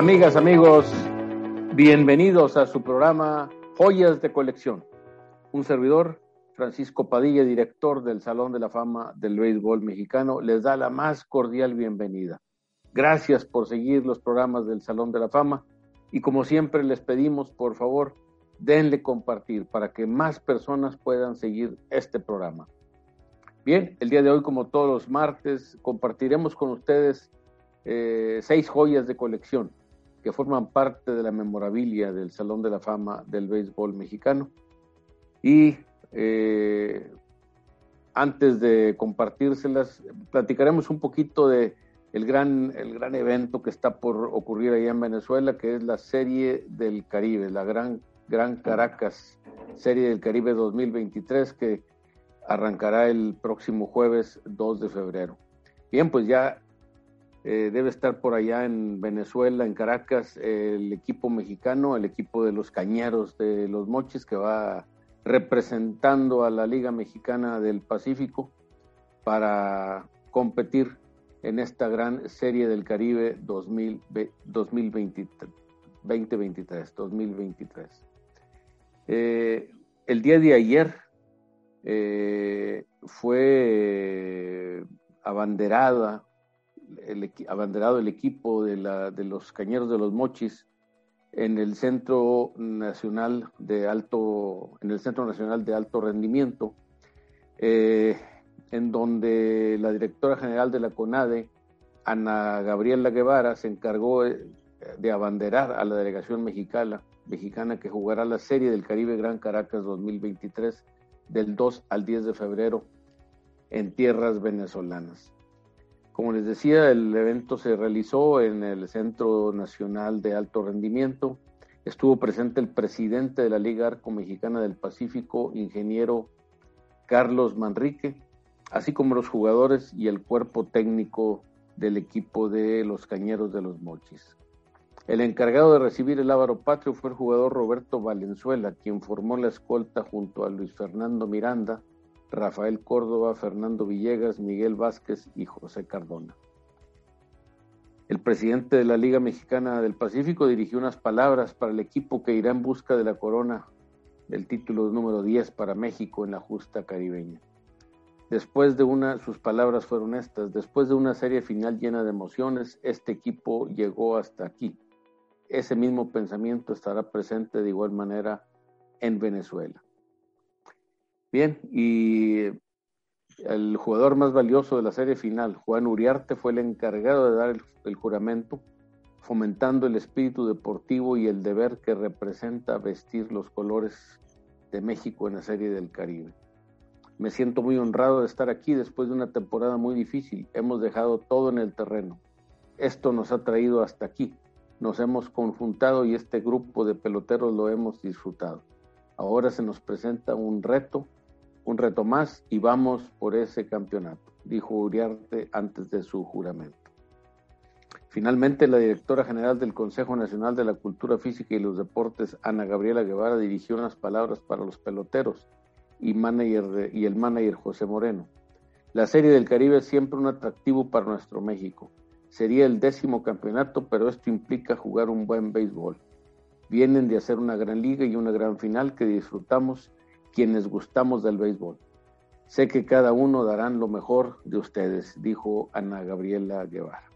Amigas, amigos, bienvenidos a su programa Joyas de Colección. Un servidor, Francisco Padilla, director del Salón de la Fama del Béisbol Mexicano, les da la más cordial bienvenida. Gracias por seguir los programas del Salón de la Fama y como siempre les pedimos, por favor, denle compartir para que más personas puedan seguir este programa. Bien, el día de hoy, como todos los martes, compartiremos con ustedes eh, seis joyas de colección que forman parte de la memorabilia del Salón de la Fama del Béisbol Mexicano. Y eh, antes de compartírselas, platicaremos un poquito de el gran, el gran evento que está por ocurrir allá en Venezuela, que es la Serie del Caribe, la Gran, gran Caracas Serie del Caribe 2023, que arrancará el próximo jueves 2 de febrero. Bien, pues ya eh, debe estar por allá en Venezuela, en Caracas, el equipo mexicano, el equipo de los Cañeros de los Mochis, que va representando a la Liga Mexicana del Pacífico para competir en esta gran serie del Caribe 2023. 2023. Eh, el día de ayer eh, fue abanderada el, abanderado el equipo de, los Cañeros de los Mochis en el Centro Nacional de Alto, en el Centro Nacional de Alto Rendimiento, eh, en donde la directora general de la CONADE, Ana Gabriela Guevara, se encargó de abanderar a la delegación mexicana, mexicana que jugará la Serie del Caribe Gran Caracas 2023 del 2 al 10 de febrero en tierras venezolanas. Como les decía, el evento se realizó en el Centro Nacional de Alto Rendimiento. Estuvo presente el presidente de la Liga Arco Mexicana del Pacífico, ingeniero Carlos Manrique, así como los jugadores y el cuerpo técnico del equipo de los Cañeros de los Mochis. El encargado de recibir el Ávaro Patrio fue el jugador Roberto Valenzuela, quien formó la escolta junto a Luis Fernando Miranda, Rafael Córdoba, Fernando Villegas, Miguel Vázquez y José Cardona. El presidente de la Liga Mexicana del Pacífico dirigió unas palabras para el equipo que irá en busca de la corona del título número 10 para México en la justa caribeña. Después de una, sus palabras fueron estas, después de una serie final llena de emociones, este equipo llegó hasta aquí. Ese mismo pensamiento estará presente de igual manera en Venezuela. Bien, y el jugador más valioso de la serie final, Juan Uriarte, fue el encargado de dar el, juramento, fomentando el espíritu deportivo y el deber que representa vestir los colores de México en la serie del Caribe. Me siento muy honrado de estar aquí después de una temporada muy difícil. Hemos dejado todo en el terreno. Esto nos ha traído hasta aquí. Nos hemos conjuntado y este grupo de peloteros lo hemos disfrutado. Ahora se nos presenta un reto un reto más y vamos por ese campeonato, dijo Uriarte antes de su juramento. Finalmente, la directora general del Consejo Nacional de la Cultura Física y los Deportes, Ana Gabriela Guevara, dirigió unas palabras para los peloteros y, el manager José Moreno. La Serie del Caribe es siempre un atractivo para nuestro México. Sería el décimo campeonato, pero esto implica jugar un buen béisbol. Vienen de hacer una gran liga y una gran final que disfrutamos quienes gustamos del béisbol. Sé que cada uno darán lo mejor de ustedes, dijo Ana Gabriela Guevara.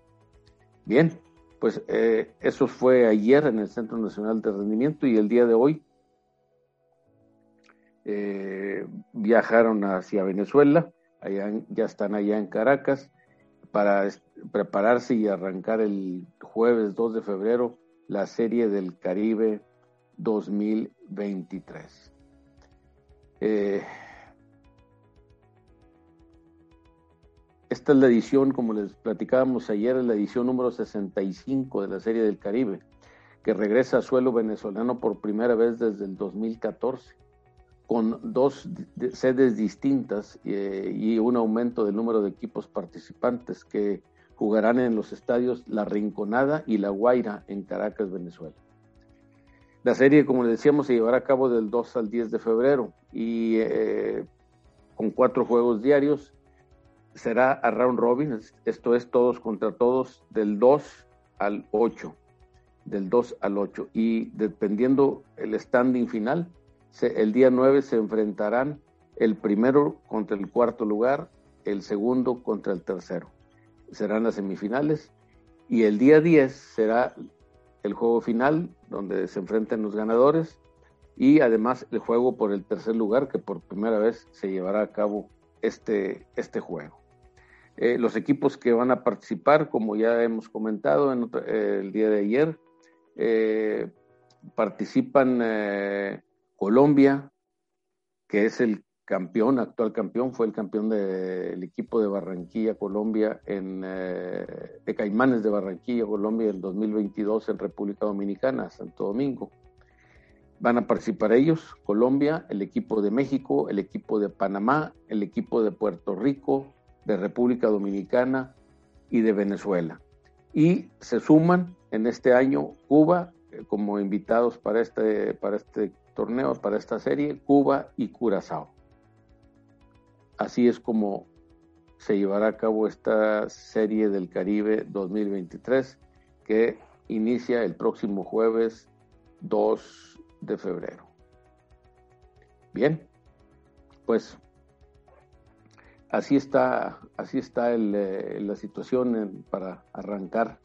Bien, pues eh, eso fue ayer en el Centro Nacional de Rendimiento y el día de hoy eh, viajaron hacia Venezuela, allá, ya están allá en Caracas para prepararse y arrancar el jueves 2 de febrero la Serie del Caribe 2023. Eh, esta es la edición, como les platicábamos ayer, es la edición número 65 de la Serie del Caribe, que regresa a suelo venezolano por primera vez desde el 2014, con dos sedes distintas eh, y un aumento del número de equipos participantes que jugarán en los estadios La Rinconada y La Guaira en Caracas, Venezuela. La serie, como les decíamos, se llevará a cabo del 2 al 10 de febrero y eh, con cuatro juegos diarios. Será a round robin, esto es todos contra todos, del 2 al 8. del 2 al 8. Y dependiendo el standing final, el día 9 se enfrentarán el primero contra el cuarto lugar, el segundo contra el tercero. Serán las semifinales. Y el día 10 será el juego final, donde se enfrentan los ganadores. Y además el juego por el tercer lugar, que por primera vez se llevará a cabo este, este juego. Eh, los equipos que van a participar, como ya hemos comentado en eh, el día de ayer, eh, participan Colombia, que es el campeón, actual campeón, fue el campeón del equipo de Barranquilla, Colombia, en, de Caimanes de Barranquilla, Colombia, en 2022 en República Dominicana, Santo Domingo. Van a participar ellos, Colombia, el equipo de México, el equipo de Panamá, el equipo de Puerto Rico, de República Dominicana y de Venezuela. Y se suman en este año Cuba eh, como invitados para este, para este torneo, para esta serie, Cuba y Curazao. Así es como se llevará a cabo esta serie del Caribe 2023 que inicia el próximo jueves 2 de febrero. Bien, pues así está, así está eh, la situación para arrancar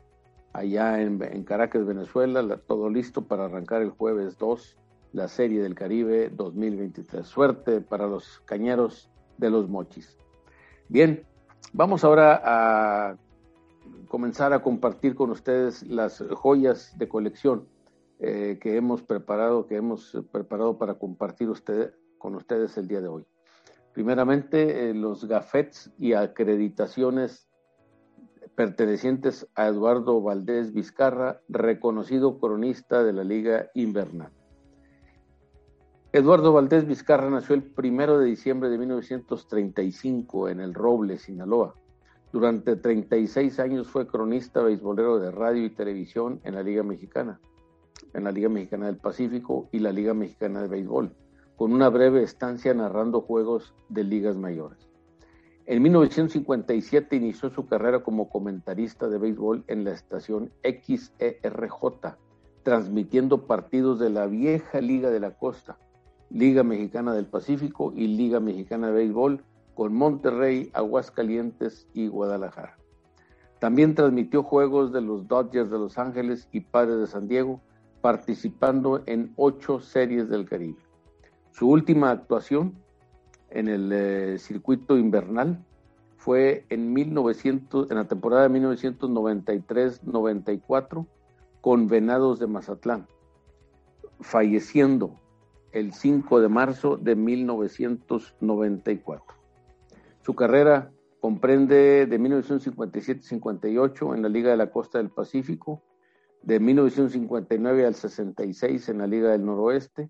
allá en, Caracas, Venezuela, todo listo para arrancar el jueves 2 la Serie del Caribe 2023. Suerte para los cañeros de los mochis. Bien, vamos ahora a comenzar a compartir con ustedes las joyas de colección eh, que hemos preparado, que hemos preparado para compartir usted, con ustedes el día de hoy. Primeramente, eh, los gafets y acreditaciones pertenecientes a Eduardo Valdés Vizcarra, reconocido cronista de la Liga Invernal. Eduardo Valdés Vizcarra nació el primero de diciembre de 1935 en El Roble, Sinaloa. Durante 36 años fue cronista beisbolero de radio y televisión en la Liga Mexicana, en la Liga Mexicana del Pacífico y la Liga Mexicana de Béisbol con una breve estancia narrando juegos de ligas mayores. En 1957 inició su carrera como comentarista de béisbol en la estación XERJ, transmitiendo partidos de la vieja Liga de la Costa, Liga Mexicana del Pacífico y Liga Mexicana de Béisbol con Monterrey, Aguascalientes y Guadalajara. También transmitió juegos de los Dodgers de Los Ángeles y Padres de San Diego, participando en ocho series del Caribe. Su última actuación en el eh, circuito invernal fue en, 1900, en la temporada de 1993-94 con Venados de Mazatlán, falleciendo el 5 de marzo de 1994. Su carrera comprende de 1957-58 en la Liga de la Costa del Pacífico, de 1959 al 66 en la Liga del Noroeste,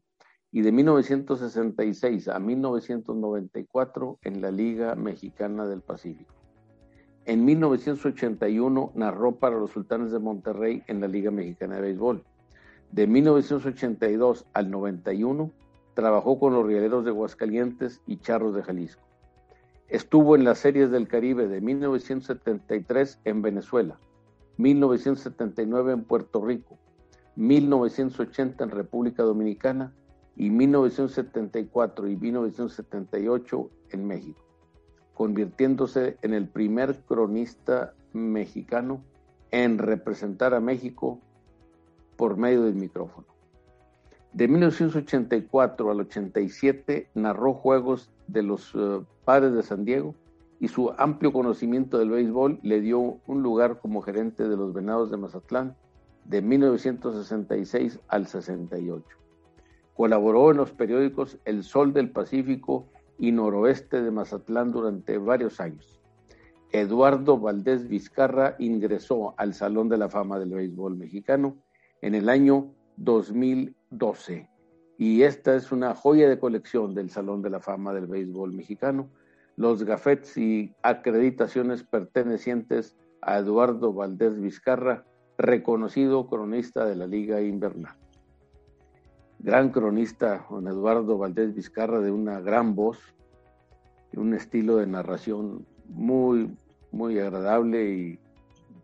y de 1966 a 1994 en la Liga Mexicana del Pacífico. En 1981 narró para los Sultanes de Monterrey en la Liga Mexicana de Béisbol. De 1982 al 91 trabajó con los Rieleros de Aguascalientes y Charros de Jalisco. Estuvo en las Series del Caribe de 1973 en Venezuela, 1979 en Puerto Rico, 1980 en República Dominicana y 1974 y 1978 en México, convirtiéndose en el primer cronista mexicano en representar a México por medio del micrófono. De 1984 al 87 narró juegos de los eh, Padres de San Diego y su amplio conocimiento del béisbol le dio un lugar como gerente de los Venados de Mazatlán de 1966 al 68. Colaboró en los periódicos El Sol del Pacífico y Noroeste de Mazatlán durante varios años. Eduardo Valdés Vizcarra ingresó al Salón de la Fama del Béisbol Mexicano en el año 2012 y esta es una joya de colección del Salón de la Fama del Béisbol Mexicano, los gafetes y acreditaciones pertenecientes a Eduardo Valdés Vizcarra, reconocido cronista de la Liga Invernal. Gran cronista, don Eduardo Valdés Vizcarra, de una gran voz, un estilo de narración muy, muy agradable y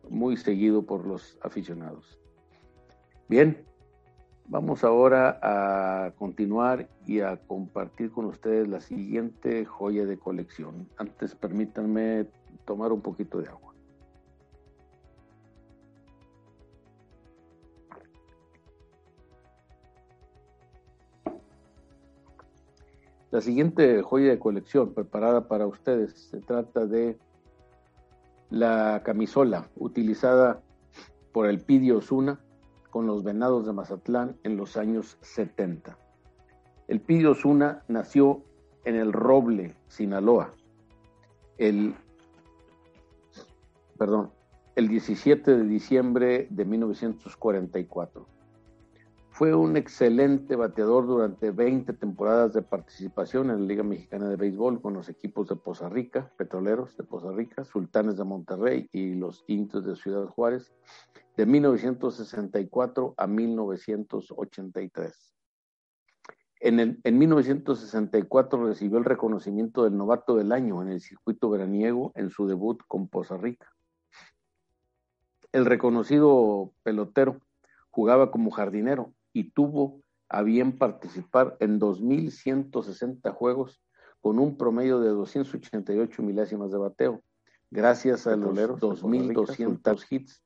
muy seguido por los aficionados. Bien, vamos ahora a continuar y a compartir con ustedes la siguiente joya de colección. Antes permítanme tomar un poquito de agua. La siguiente joya de colección preparada para ustedes se trata de la camisola utilizada por el Pidio Osuna con los Venados de Mazatlán en los años 70. El Pidio Osuna nació en el Roble, Sinaloa, el, perdón, el 17 de diciembre de 1944. Fue un excelente bateador durante 20 temporadas de participación en la Liga Mexicana de Béisbol con los equipos de Poza Rica, Petroleros de Poza Rica, Sultanes de Monterrey y los Indios de Ciudad Juárez, de 1964 a 1983. En, el, en 1964 recibió el reconocimiento del novato del año en el circuito veraniego en su debut con Poza Rica. El reconocido pelotero jugaba como jardinero y tuvo a bien participar en 2.160 juegos con un promedio de 288 milésimas de bateo, gracias a los 2.200 hits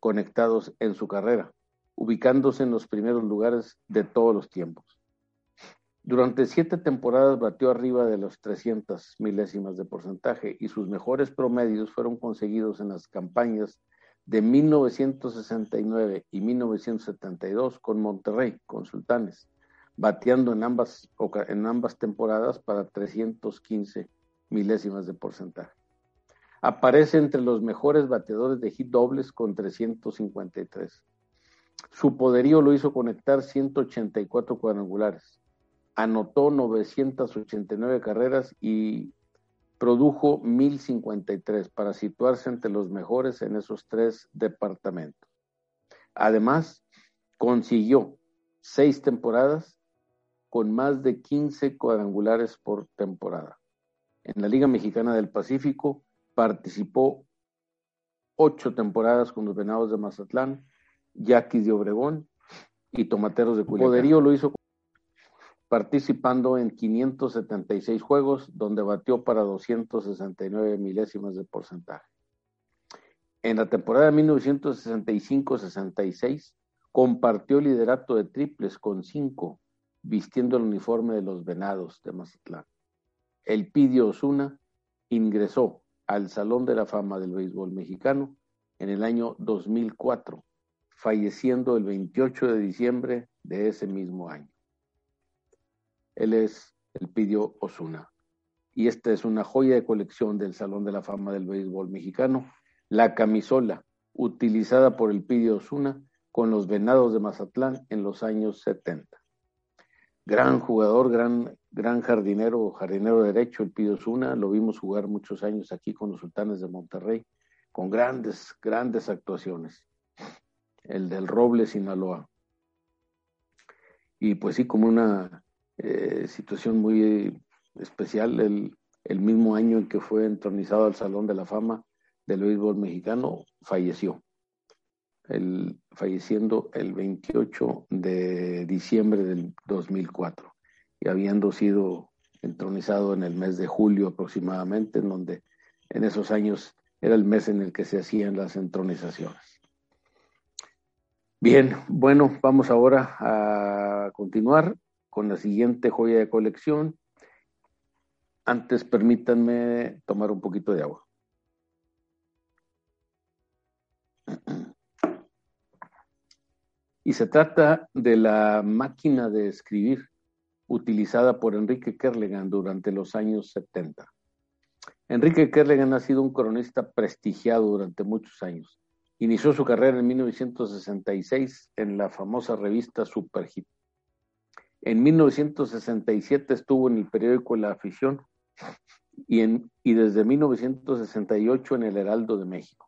conectados en su carrera, ubicándose en los primeros lugares de todos los tiempos. Durante siete temporadas batió arriba de los 300 milésimas de porcentaje y sus mejores promedios fueron conseguidos en las campañas de 1969 y 1972 con Monterrey, con Sultanes, bateando en ambas, en ambas temporadas para 315 milésimas de porcentaje. Aparece entre los mejores bateadores de hit dobles con 353. Su poderío lo hizo conectar 184 cuadrangulares. Anotó 989 carreras y produjo 1053 para situarse entre los mejores en esos tres departamentos. Además, consiguió seis temporadas con más de 15 cuadrangulares por temporada. En la Liga Mexicana del Pacífico participó ocho temporadas con los Venados de Mazatlán, Yaquis de Obregón y Tomateros de Culiacán. Poderío lo hizo participando en 576 juegos, donde batió para 269 milésimas de porcentaje. En la temporada 1965-66 compartió el liderato de triples con cinco, vistiendo el uniforme de los Venados de Mazatlán. El Pidio Osuna ingresó al Salón de la Fama del Béisbol Mexicano en el año 2004, falleciendo el 28 de diciembre de ese mismo año. Él es el Pidio Osuna. Y esta es una joya de colección del Salón de la Fama del Béisbol Mexicano, la camisola utilizada por el Pidio Osuna con los Venados de Mazatlán en los años 70. Gran jugador, gran, gran jardinero, jardinero derecho, el Pidio Osuna, lo vimos jugar muchos años aquí con los Sultanes de Monterrey, con grandes, grandes actuaciones. El del Roble, Sinaloa. Y pues sí, como una eh, situación muy especial, el, el, mismo año en que fue entronizado al Salón de la Fama del béisbol mexicano, falleció. El, falleciendo el 28 de diciembre del 2004 y habiendo sido entronizado en el mes de julio aproximadamente, en donde en esos años era el mes en el que se hacían las entronizaciones. Bien, bueno, vamos ahora a continuar con la siguiente joya de colección. Antes permítanme tomar un poquito de agua. Y se trata de la máquina de escribir utilizada por Enrique Kerlegan durante los años 70. Enrique Kerlegan ha sido un cronista prestigiado durante muchos años. Inició su carrera en 1966 en la famosa revista Superhit. En 1967 estuvo en el periódico La Afición y, en, y desde 1968 en el Heraldo de México.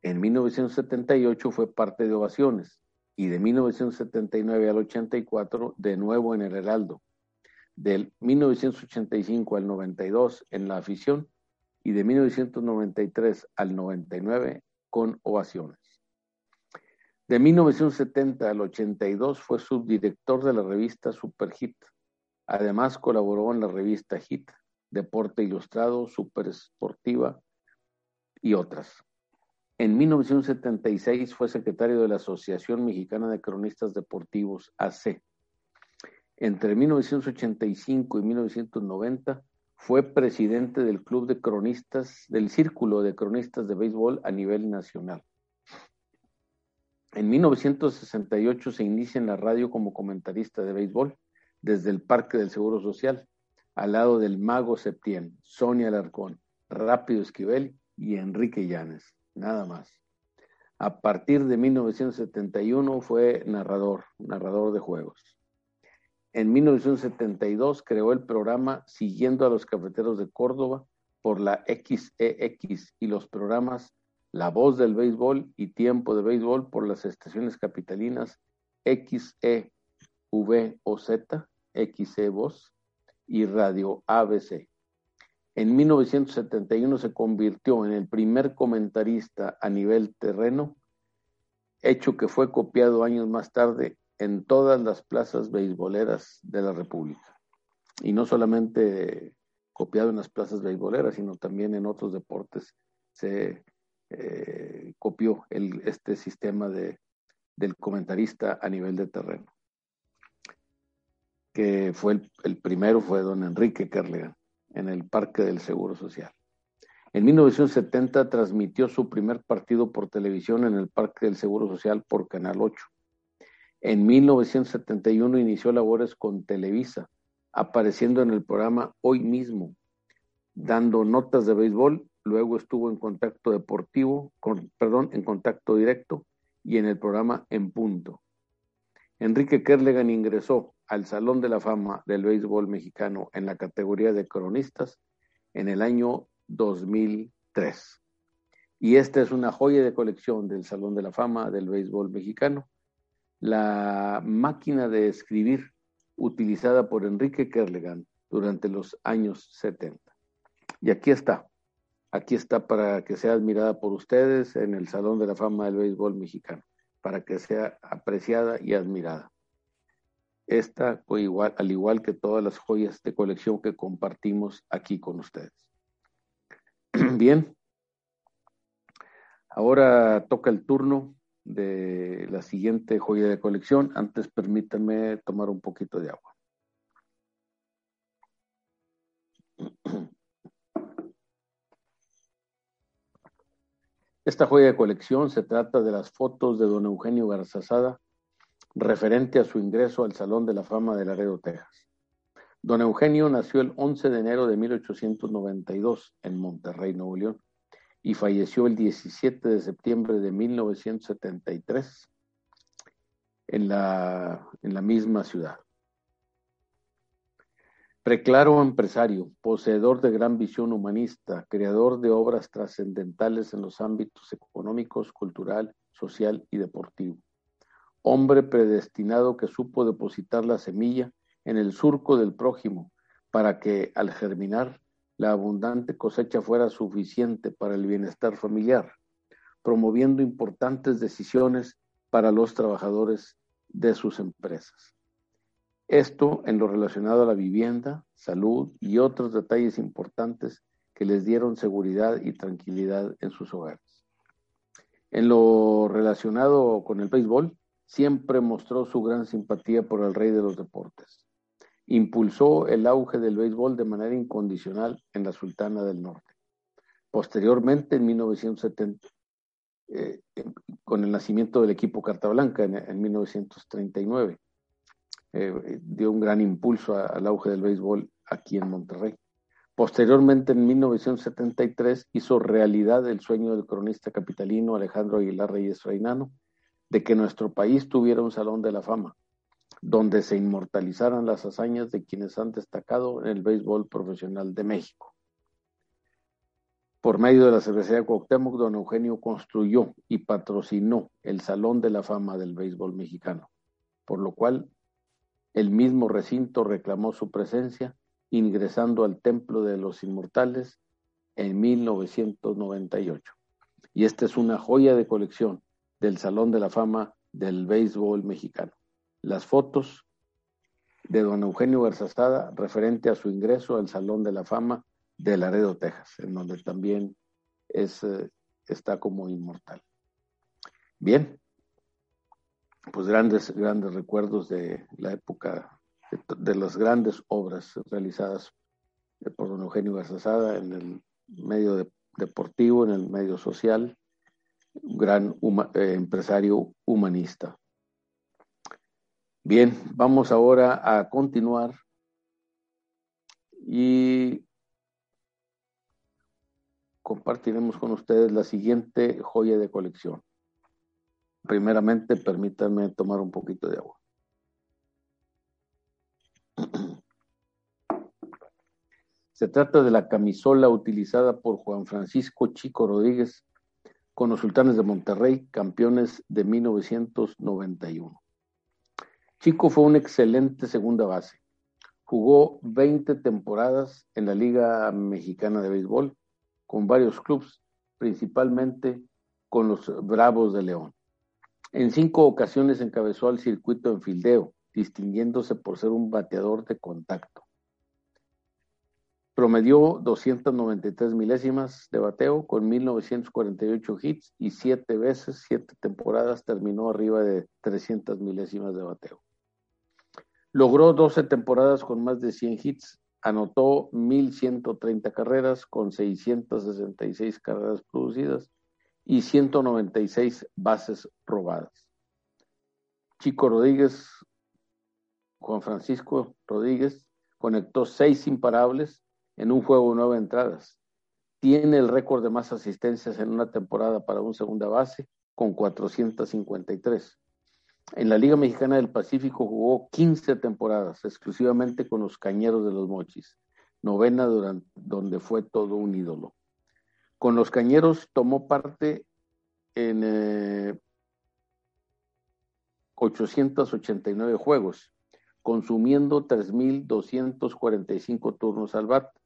En 1978 fue parte de Ovaciones y de 1979 al 84 de nuevo en el Heraldo. Del 1985 al 92 en La Afición y de 1993 al 99 con Ovaciones. De 1970 al 82 fue subdirector de la revista Super Hit. Además colaboró en la revista Hit, Deporte Ilustrado, Super Esportiva y otras. En 1976 fue secretario de la Asociación Mexicana de Cronistas Deportivos, AC. Entre 1985 y 1990 fue presidente del Club de Cronistas, del Círculo de Cronistas de Béisbol a nivel nacional. En 1968 se inicia en la radio como comentarista de béisbol desde el Parque del Seguro Social, al lado del Mago Septién, Sonia Alarcón, Rápido Esquivel y Enrique Llanes, nada más. A partir de 1971 fue narrador, narrador de juegos. En 1972 creó el programa Siguiendo a los Cafeteros de Córdoba por la XEX e y los programas La Voz del Béisbol y Tiempo de Béisbol por las estaciones capitalinas XEVOZ, XE Voz y Radio ABC. En 1971 se convirtió en el primer comentarista a nivel terreno, hecho que fue copiado años más tarde en todas las plazas beisboleras de la República. Y no solamente copiado en las plazas beisboleras, sino también en otros deportes se eh, copió este sistema de, del comentarista a nivel de terreno. Que fue el, el primero fue don Enrique Kerlegan en el Parque del Seguro Social. En 1970 transmitió su primer partido por televisión en el Parque del Seguro Social por Canal 8 en 1971 inició labores con Televisa, apareciendo en el programa Hoy mismo, dando notas de béisbol, luego estuvo en contacto deportivo, con, perdón, en contacto directo y en el programa En Punto. Enrique Kerlegan ingresó al Salón de la Fama del Béisbol Mexicano en la categoría de cronistas en el año 2003. Y esta es una joya de colección del Salón de la Fama del Béisbol Mexicano la máquina de escribir utilizada por Enrique Kerlegan durante los años 70. Y aquí está, aquí está para que sea admirada por ustedes en el Salón de la Fama del Béisbol Mexicano, para que sea apreciada y admirada. Esta, al igual que todas las joyas de colección que compartimos aquí con ustedes. Bien, ahora toca el turno de la siguiente joya de colección. Antes permítanme tomar un poquito de agua. Esta joya de colección se trata de las fotos de don Eugenio Garzazada referente a su ingreso al Salón de la Fama de Laredo, Texas. Don Eugenio nació el 11 de enero de 1892 en Monterrey, Nuevo León y falleció el 17 de septiembre de 1973 en la, en la misma ciudad. Preclaro empresario, poseedor de gran visión humanista, creador de obras trascendentales en los ámbitos económicos, cultural, social y deportivo. Hombre predestinado que supo depositar la semilla en el surco del prójimo para que al germinar la abundante cosecha fuera suficiente para el bienestar familiar, promoviendo importantes decisiones para los trabajadores de sus empresas. Esto en lo relacionado a la vivienda, salud y otros detalles importantes que les dieron seguridad y tranquilidad en sus hogares. En lo relacionado con el béisbol, siempre mostró su gran simpatía por el rey de los deportes impulsó el auge del béisbol de manera incondicional en la Sultana del Norte. Posteriormente, en 1970, eh, con el nacimiento del equipo Carta Blanca en, 1939, eh, dio un gran impulso al auge del béisbol aquí en Monterrey. Posteriormente, en 1973, hizo realidad el sueño del cronista capitalino Alejandro Aguilar Reyes Reinano de que nuestro país tuviera un salón de la fama, donde se inmortalizaran las hazañas de quienes han destacado en el béisbol profesional de México. Por medio de la Cervecería Cuauhtémoc, don Eugenio construyó y patrocinó el Salón de la Fama del Béisbol Mexicano, por lo cual el mismo recinto reclamó su presencia ingresando al Templo de los Inmortales en 1998. Y esta es una joya de colección del Salón de la Fama del béisbol mexicano. Las fotos de don Eugenio Garzazada referente a su ingreso al Salón de la Fama de Laredo, Texas, en donde también es, eh, está como inmortal. Bien, pues grandes, grandes recuerdos de la época, de, las grandes obras realizadas por don Eugenio Garzazada en el medio deportivo, en el medio social, un gran eh, empresario humanista. Bien, vamos ahora a continuar y compartiremos con ustedes la siguiente joya de colección. Primeramente, permítanme tomar un poquito de agua. Se trata de la camisola utilizada por Juan Francisco Chico Rodríguez con los Sultanes de Monterrey, campeones de 1991. Chico fue una excelente segunda base. Jugó 20 temporadas en la Liga Mexicana de Béisbol con varios clubes, principalmente con los Bravos de León. En cinco ocasiones encabezó al circuito en fildeo, distinguiéndose por ser un bateador de contacto. Promedió 293 milésimas de bateo con 1948 hits y siete veces, siete temporadas terminó arriba de 300 milésimas de bateo. Logró 12 temporadas con más de 100 hits, anotó 1.130 carreras con 666 carreras producidas y 196 bases robadas. Chico Rodríguez, Juan Francisco Rodríguez, conectó seis imparables en un juego de nueve entradas. Tiene el récord de más asistencias en una temporada para un segunda base con 453. En la Liga Mexicana del Pacífico jugó 15 temporadas exclusivamente con los Cañeros de los Mochis, novena donde fue todo un ídolo. Con los Cañeros tomó parte en 889 eh, juegos, consumiendo 3.245 turnos al bat,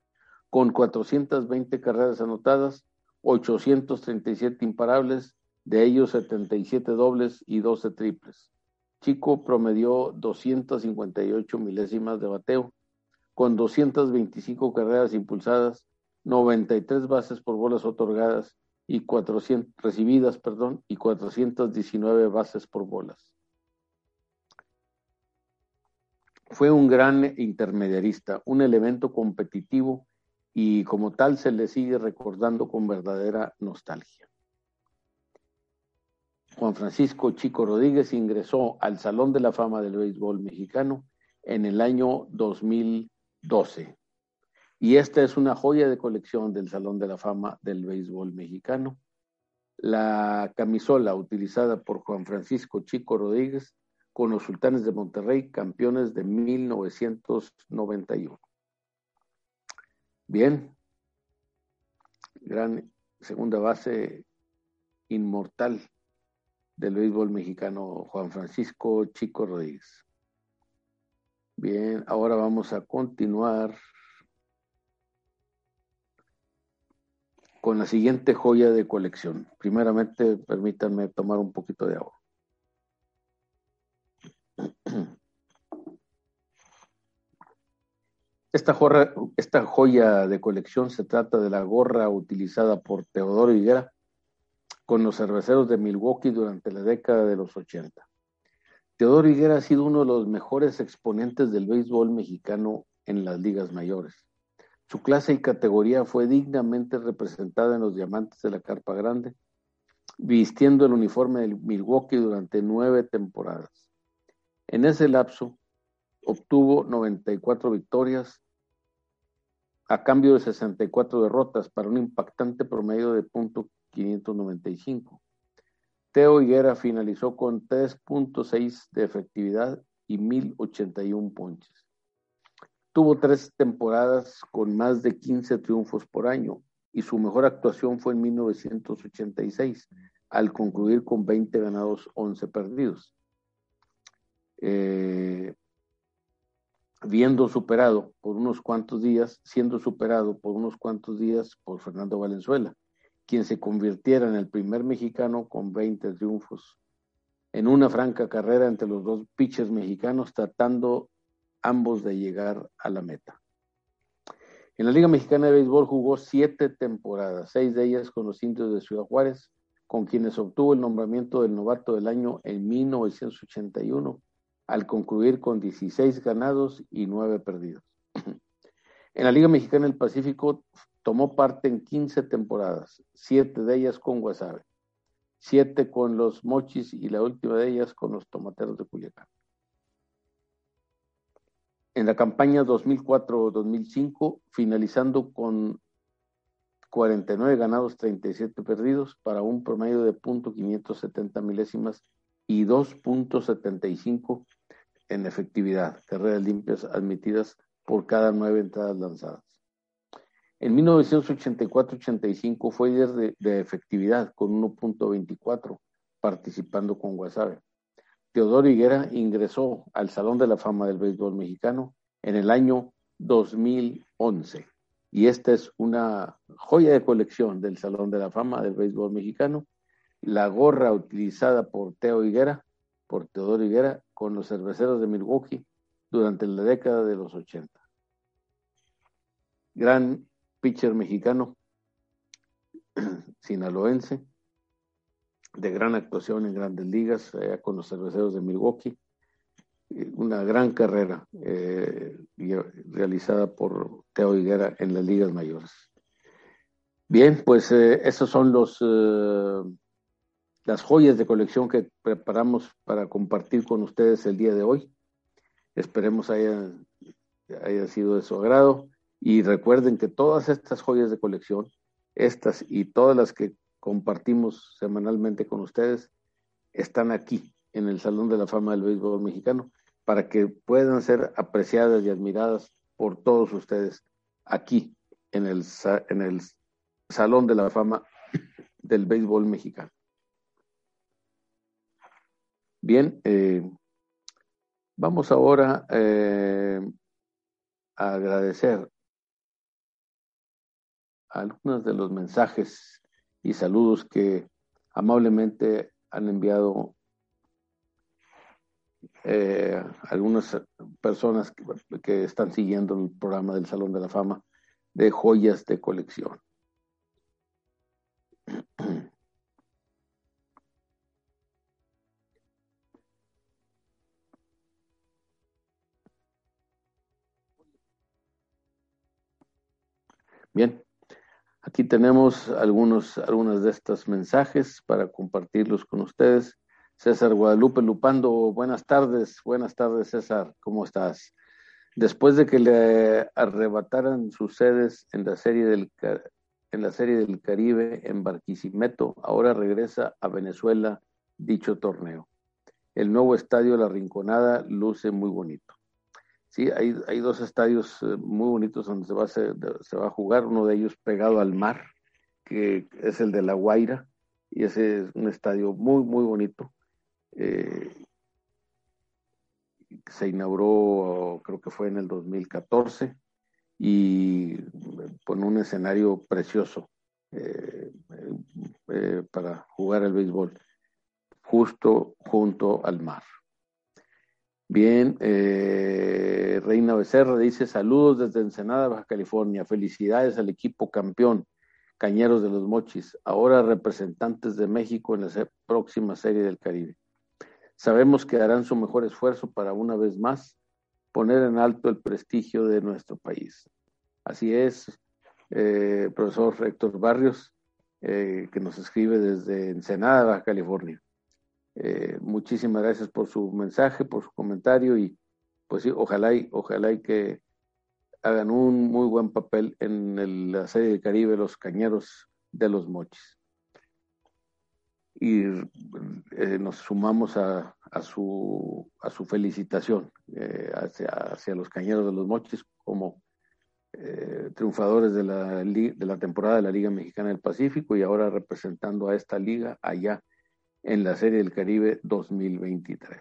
con 420 carreras anotadas, 837 imparables, de ellos 77 dobles y 12 triples. Chico promedió 258 milésimas de bateo, con 225 carreras impulsadas, 93 bases por bolas otorgadas y 400 recibidas, perdón, y 419 bases por bolas. Fue un gran intermediarista, un elemento competitivo y como tal se le sigue recordando con verdadera nostalgia. Juan Francisco Chico Rodríguez ingresó al Salón de la Fama del Béisbol Mexicano en el año 2012. Y esta es una joya de colección del Salón de la Fama del Béisbol Mexicano. La camisola utilizada por Juan Francisco Chico Rodríguez con los Sultanes de Monterrey, campeones de 1991. Bien, gran segunda base inmortal del béisbol mexicano, Juan Francisco Chico Rodríguez. Bien, ahora vamos a continuar con la siguiente joya de colección. Primeramente, permítanme tomar un poquito de agua. Esta, esta joya de colección se trata de la gorra utilizada por Teodoro Higuera con los cerveceros de Milwaukee durante la década de los 80. Teodoro Higuera ha sido uno de los mejores exponentes del béisbol mexicano en las ligas mayores. Su clase y categoría fue dignamente representada en los Diamantes de la Carpa Grande, vistiendo el uniforme del Milwaukee durante nueve temporadas. En ese lapso obtuvo 94 victorias a cambio de 64 derrotas para un impactante promedio de punto 595. Teo Higuera finalizó con 3.6 de efectividad y 1081 ponches. Tuvo tres temporadas con más de 15 triunfos por año y su mejor actuación fue en 1986, al concluir con 20 ganados, 11 perdidos. Eh, viendo superado por unos cuantos días, siendo superado por unos cuantos días por Fernando Valenzuela quien se convirtiera en el primer mexicano con 20 triunfos en una franca carrera entre los dos pitchers mexicanos, tratando ambos de llegar a la meta. En la Liga Mexicana de Béisbol jugó siete temporadas, seis de ellas con los indios de Ciudad Juárez, con quienes obtuvo el nombramiento del novato del año en 1981, al concluir con 16 ganados y 9 perdidos. En la Liga Mexicana del Pacífico tomó parte en 15 temporadas, siete de ellas con Guasave, siete con los Mochis y la última de ellas con los Tomateros de Culiacán. En la campaña 2004-2005, finalizando con 49 ganados, 37 perdidos, para un promedio de .570 milésimas y 2.75 en efectividad, carreras limpias admitidas por cada nueve entradas lanzadas. En 1984-85 fue líder de, efectividad con 1.24, participando con Guasave. Teodoro Higuera ingresó al Salón de la Fama del Béisbol Mexicano en el año 2011 y esta es una joya de colección del Salón de la Fama del Béisbol Mexicano, la gorra utilizada por Teo Higuera, por Teodoro Higuera, con los cerveceros de Milwaukee durante la década de los 80. Gran pitcher mexicano, sinaloense, de gran actuación en grandes ligas, con los cerveceros de Milwaukee, una gran carrera eh, realizada por Teo Higuera en las ligas mayores. Bien, pues eh, son los eh, las joyas de colección que preparamos para compartir con ustedes el día de hoy. Esperemos haya, haya sido de su agrado y recuerden que todas estas joyas de colección, estas y todas las que compartimos semanalmente con ustedes, están aquí en el Salón de la Fama del Béisbol Mexicano para que puedan ser apreciadas y admiradas por todos ustedes aquí en el, en el Salón de la Fama del Béisbol Mexicano. Bien, eh, vamos ahora eh, a agradecer algunos de los mensajes y saludos que amablemente han enviado eh, algunas personas que, están siguiendo el programa del Salón de la Fama de joyas de colección. Bien, aquí tenemos algunos, algunos de estos mensajes para compartirlos con ustedes. César Guadalupe Lupando, buenas tardes, buenas tardes César, ¿cómo estás? Después de que le arrebataran sus sedes en la serie del, en la serie del Caribe en Barquisimeto, ahora regresa a Venezuela dicho torneo. El nuevo estadio La Rinconada luce muy bonito. Sí, hay, hay dos estadios eh, muy bonitos donde se va, a se va a jugar, uno de ellos pegado al mar, que es el de La Guaira, y ese es un estadio muy, muy bonito. Eh, se inauguró, creo que fue en el 2014, y con un escenario precioso eh, para jugar el béisbol, justo junto al mar. Bien, Reina Becerra dice saludos desde Ensenada, Baja California. Felicidades al equipo campeón, Cañeros de los Mochis, ahora representantes de México en la próxima serie del Caribe. Sabemos que harán su mejor esfuerzo para una vez más poner en alto el prestigio de nuestro país. Así es, eh, profesor Héctor Barrios, eh, que nos escribe desde Ensenada, Baja California. Eh, muchísimas gracias por su mensaje, por su comentario y pues sí, ojalá y, ojalá y que hagan un muy buen papel en la serie de Caribe Los Cañeros de los Mochis. Y eh, nos sumamos a, su, felicitación eh, hacia, hacia, los cañeros de los mochis como eh, triunfadores de la, de la temporada de la Liga Mexicana del Pacífico y ahora representando a esta liga allá en la Serie del Caribe 2023.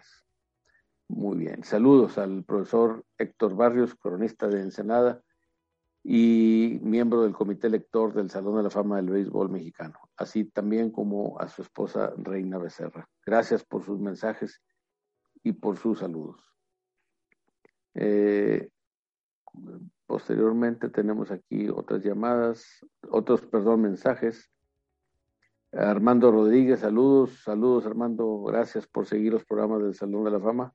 Muy bien, saludos al profesor Héctor Barrios, cronista de Ensenada, y miembro del comité lector del Salón de la Fama del Béisbol Mexicano, así también como a su esposa Reina Becerra. Gracias por sus mensajes y por sus saludos. Eh, posteriormente tenemos aquí otras llamadas, otros, perdón, mensajes. Armando Rodríguez, saludos, saludos Armando, gracias por seguir los programas del Salón de la Fama.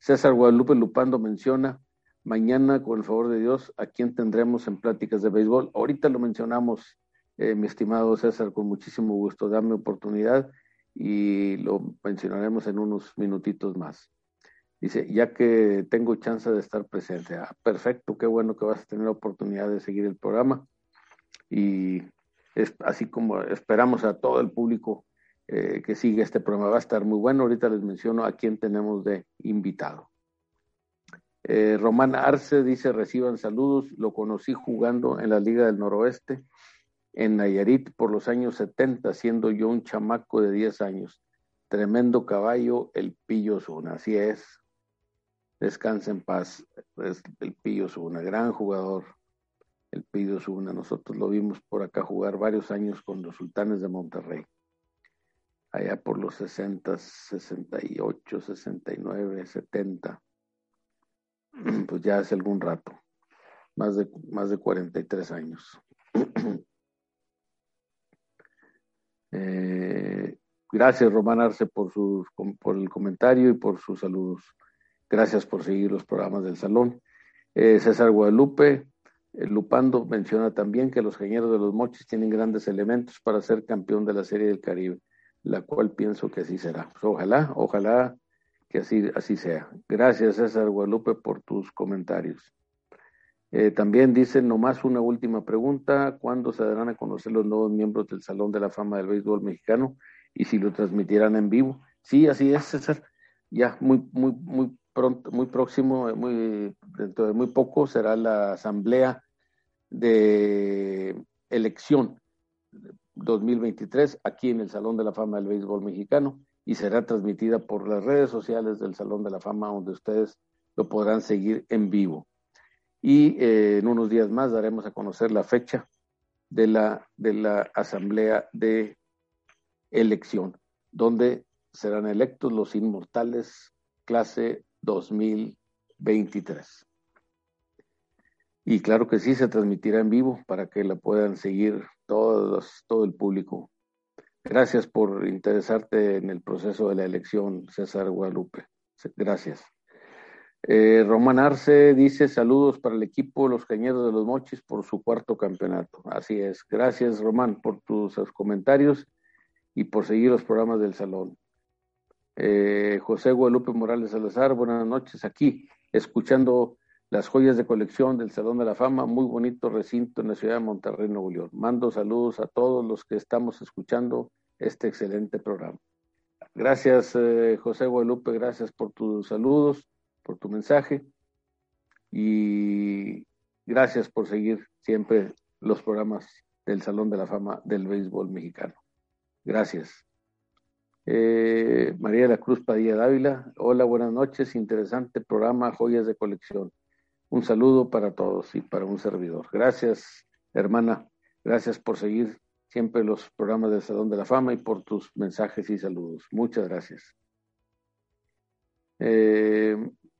César Guadalupe Lupando menciona, mañana, con el favor de Dios, ¿a quién tendremos en pláticas de béisbol? Ahorita lo mencionamos, eh, mi estimado César, con muchísimo gusto. Dame oportunidad y lo mencionaremos en unos minutitos más. Dice, ya que tengo chance de estar presente. Ah, perfecto, qué bueno que vas a tener la oportunidad de seguir el programa. Y así como esperamos a todo el público eh, que sigue este programa. Va a estar muy bueno. Ahorita les menciono a quién tenemos de invitado. Eh, Román Arce dice, reciban saludos. Lo conocí jugando en la Liga del Noroeste en Nayarit por los años 70, siendo yo un chamaco de 10 años. Tremendo caballo, el Pillo Zuna. Así es. Descansa en paz. Es el Pillo Zuna, gran jugador. El Pillo Zuna. Nosotros lo vimos por acá jugar varios años con los sultanes de Monterrey. Allá por los 60, 68, 69, 70. Pues ya hace algún rato. Más de, más de 43 años. Eh, gracias, Román Arce, por, sus, por el comentario y por sus saludos. Gracias por seguir los programas del salón. Eh, César Guadalupe, Lupando menciona también que los Cañeros de los Mochis tienen grandes elementos para ser campeón de la Serie del Caribe, la cual pienso que así será. Ojalá, ojalá que así, así sea. Gracias, César Guadalupe, por tus comentarios. Eh, también dicen nomás una última pregunta, ¿cuándo se darán a conocer los nuevos miembros del Salón de la Fama del Béisbol Mexicano y si lo transmitirán en vivo? Sí, así es, César. Ya muy, muy, muy pronto, muy próximo, muy, dentro de muy poco será la asamblea de elección 2023 aquí en el Salón de la Fama del Béisbol Mexicano y será transmitida por las redes sociales del Salón de la Fama donde ustedes lo podrán seguir en vivo. Y eh, en unos días más daremos a conocer la fecha de la, de la asamblea de elección, donde serán electos los inmortales clase 2023. Y claro que sí, se transmitirá en vivo para que la puedan seguir todos, todo el público. Gracias por interesarte en el proceso de la elección, César Guadalupe. Gracias. Eh, Román Arce dice saludos para el equipo Los Cañeros de los Mochis por su cuarto campeonato. Así es. Gracias, Román, por tus comentarios y por seguir los programas del salón. Eh, José Guadalupe Morales Salazar, buenas noches aquí, escuchando las joyas de colección del Salón de la Fama, muy bonito recinto en la ciudad de Monterrey, Nuevo León. Mando saludos a todos los que estamos escuchando este excelente programa. Gracias, eh, José Guadalupe, gracias por tus saludos por tu mensaje y gracias por seguir siempre los programas del Salón de la Fama del Béisbol Mexicano. Gracias. Eh, María de la Cruz Padilla Dávila, hola, buenas noches, interesante programa, joyas de colección. Un saludo para todos y para un servidor. Gracias, hermana, gracias por seguir siempre los programas del Salón de la Fama y por tus mensajes y saludos. Muchas gracias. Eh,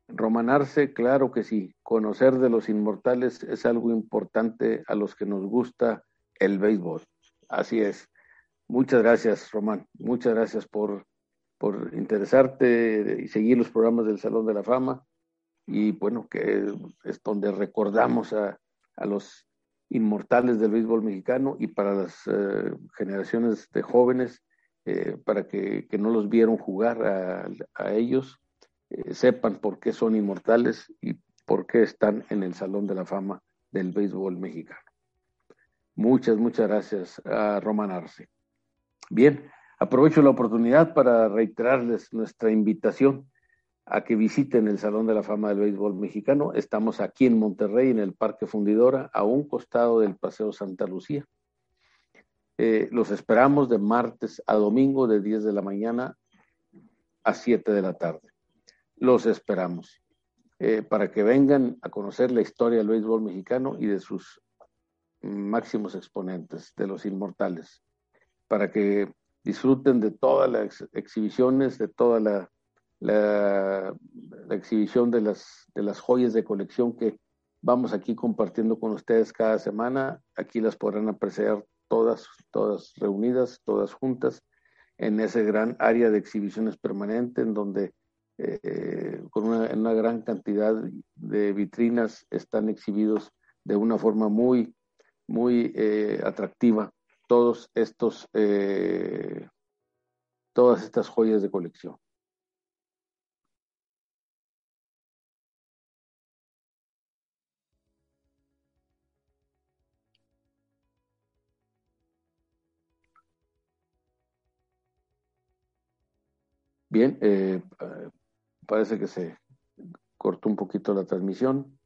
Romanarse, claro que sí. Conocer de los inmortales es algo importante a los que nos gusta el béisbol. Así es. Muchas gracias, Román. Muchas gracias por, por interesarte y seguir los programas del Salón de la Fama. Y bueno, que es donde recordamos a, a los inmortales del béisbol mexicano y para las eh, generaciones de jóvenes, eh, para que, que, no los vieron jugar a, a ellos, eh, sepan por qué son inmortales y por qué están en el Salón de la Fama del Béisbol Mexicano. Muchas, muchas gracias a Roman Arce. Bien, aprovecho la oportunidad para reiterarles nuestra invitación a que visiten el Salón de la Fama del Béisbol Mexicano. Estamos aquí en Monterrey, en el Parque Fundidora, a un costado del Paseo Santa Lucía. Eh, los esperamos de martes a domingo de 10 de la mañana a 7 de la tarde los esperamos eh, para que vengan a conocer la historia del béisbol mexicano y de sus máximos exponentes, de los inmortales, para que disfruten de todas las exhibiciones, de toda la, exhibición de las, de las joyas de colección que vamos aquí compartiendo con ustedes cada semana. Aquí las podrán apreciar todas, todas reunidas, todas juntas, en ese gran área de exhibiciones permanente, en donde eh, con una, gran cantidad de vitrinas están exhibidos de una forma muy, muy eh, atractiva todos estos, eh, todas estas joyas de colección. Bien, eh, parece que se cortó un poquito la transmisión.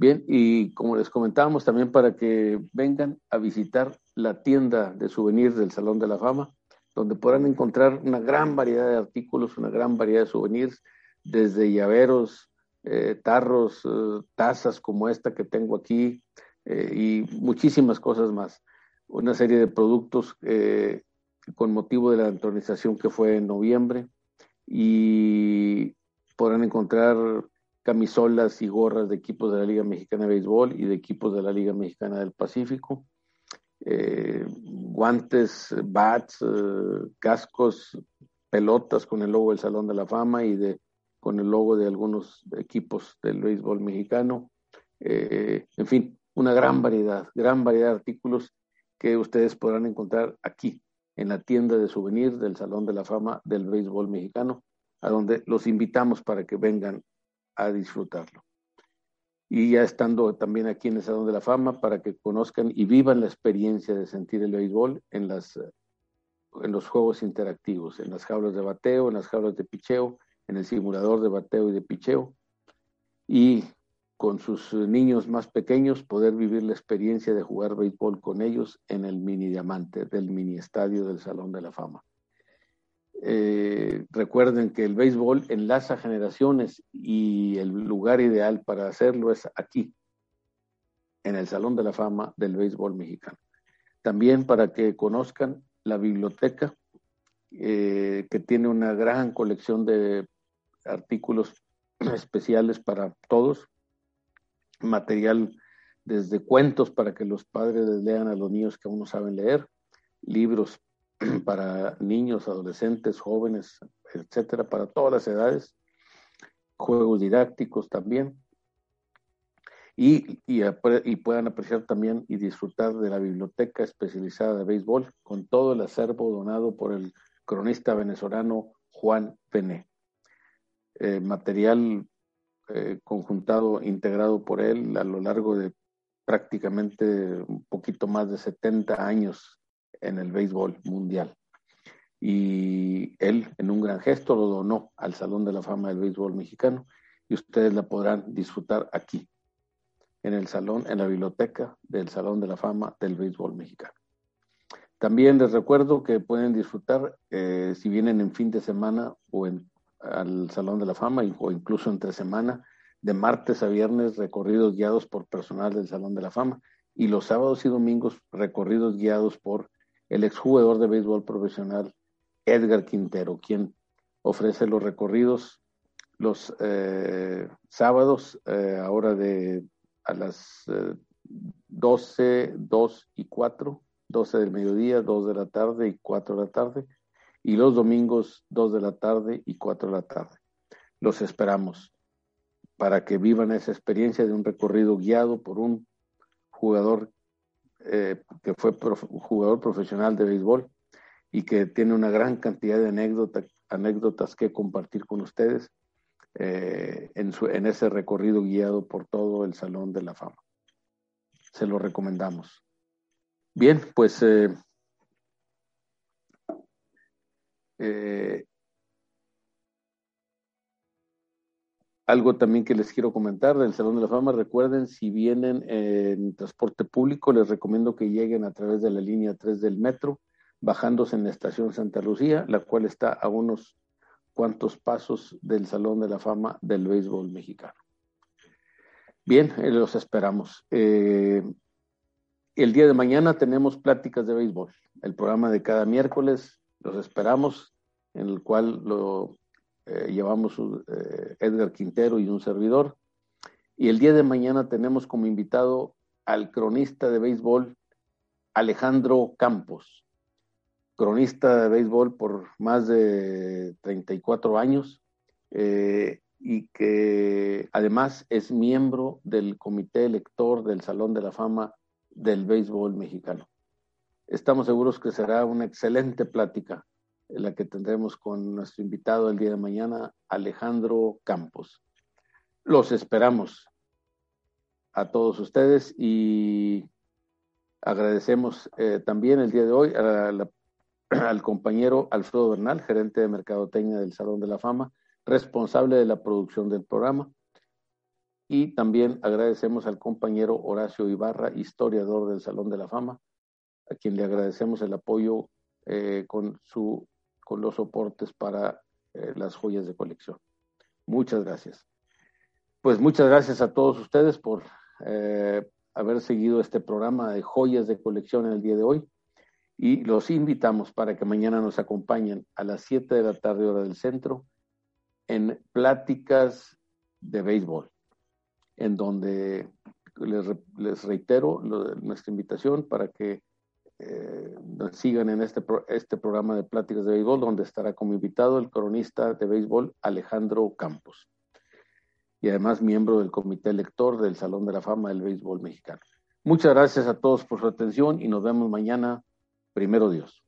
Bien, y como les comentábamos, también para que vengan a visitar la tienda de souvenirs del Salón de la Fama, donde podrán encontrar una gran variedad de artículos, una gran variedad de souvenirs, desde llaveros, eh, tarros, eh, tazas como esta que tengo aquí, eh, y muchísimas cosas más. Una serie de productos con motivo de la entronización que fue en noviembre y podrán encontrar camisolas y gorras de equipos de la Liga Mexicana de Béisbol y de equipos de la Liga Mexicana del Pacífico, eh, guantes, bats, cascos, pelotas con el logo del Salón de la Fama y de, con el logo de algunos equipos del béisbol mexicano. en fin, una gran variedad, gran variedad de artículos que ustedes podrán encontrar aquí, en la tienda de souvenirs del Salón de la Fama del Béisbol Mexicano, a donde los invitamos para que vengan a disfrutarlo. Y ya estando también aquí en el Salón de la Fama, para que conozcan y vivan la experiencia de sentir el béisbol en, las, en los juegos interactivos, en las jaulas de bateo, en las jaulas de picheo, en el simulador de bateo y de picheo. Y con sus niños más pequeños, poder vivir la experiencia de jugar béisbol con ellos en el mini diamante del mini estadio del Salón de la Fama. Eh, recuerden que el béisbol enlaza generaciones y el lugar ideal para hacerlo es aquí, en el Salón de la Fama del Béisbol Mexicano. También para que conozcan la biblioteca, eh, que tiene una gran colección de artículos especiales para todos, material desde cuentos para que los padres les lean a los niños que aún no saben leer, libros para niños, adolescentes, jóvenes, etcétera, para todas las edades, juegos didácticos también, y, y, puedan apreciar también y disfrutar de la biblioteca especializada de béisbol con todo el acervo donado por el cronista venezolano Juan Pené. Eh, material eh, conjuntado, integrado por él a lo largo de prácticamente un poquito más de 70 años en el béisbol mundial. Y él, en un gran gesto, lo donó al Salón de la Fama del Béisbol Mexicano y ustedes la podrán disfrutar aquí, en el salón, en la biblioteca del Salón de la Fama del Béisbol Mexicano. También les recuerdo que pueden disfrutar, eh, si vienen en fin de semana o en al Salón de la Fama o incluso entre semana, de martes a viernes recorridos guiados por personal del Salón de la Fama y los sábados y domingos recorridos guiados por el exjugador de béisbol profesional Edgar Quintero, quien ofrece los recorridos los eh, sábados eh, ahora de a las 12, eh, 2 y 4, 12 del mediodía, 2 de la tarde y 4 de la tarde y los domingos 2 de la tarde y 4 de la tarde. Los esperamos para que vivan esa experiencia de un recorrido guiado por un jugador eh, que fue jugador profesional de béisbol y que tiene una gran cantidad de anécdotas, anécdotas que compartir con ustedes eh, en, en ese recorrido guiado por todo el Salón de la Fama. Se lo recomendamos. Bien, pues eh, eh, algo también que les quiero comentar del Salón de la Fama, recuerden, si vienen en transporte público, les recomiendo que lleguen a través de la línea 3 del metro, bajándose en la estación Santa Lucía, la cual está a unos cuantos pasos del Salón de la Fama del Béisbol Mexicano. Bien, eh, los esperamos. Eh, el día de mañana tenemos pláticas de béisbol, el programa de cada miércoles, los esperamos, en el cual lo eh, llevamos Edgar Quintero y un servidor. Y el día de mañana tenemos como invitado al cronista de béisbol Alejandro Campos, cronista de béisbol por más de 34 años eh, y que además es miembro del comité elector del Salón de la Fama del Béisbol Mexicano. Estamos seguros que será una excelente plática la que tendremos con nuestro invitado el día de mañana, Alejandro Campos. Los esperamos a todos ustedes y agradecemos eh, también el día de hoy al compañero Alfredo Bernal, gerente de Mercadotecnia del Salón de la Fama, responsable de la producción del programa. Y también agradecemos al compañero Horacio Ibarra, historiador del Salón de la Fama, a quien le agradecemos el apoyo eh, con, su, con los soportes para eh, las joyas de colección. Muchas gracias. Pues muchas gracias a todos ustedes por eh, haber seguido este programa de joyas de colección en el día de hoy y los invitamos para que mañana nos acompañen a las 7 de la tarde hora del centro en pláticas de béisbol, en donde les, reitero nuestra invitación para que eh, nos sigan en este, este programa de pláticas de béisbol, donde estará como invitado el cronista de béisbol Alejandro Campos y además miembro del comité elector del Salón de la Fama del Béisbol Mexicano. Muchas gracias a todos por su atención y nos vemos mañana, primero Dios.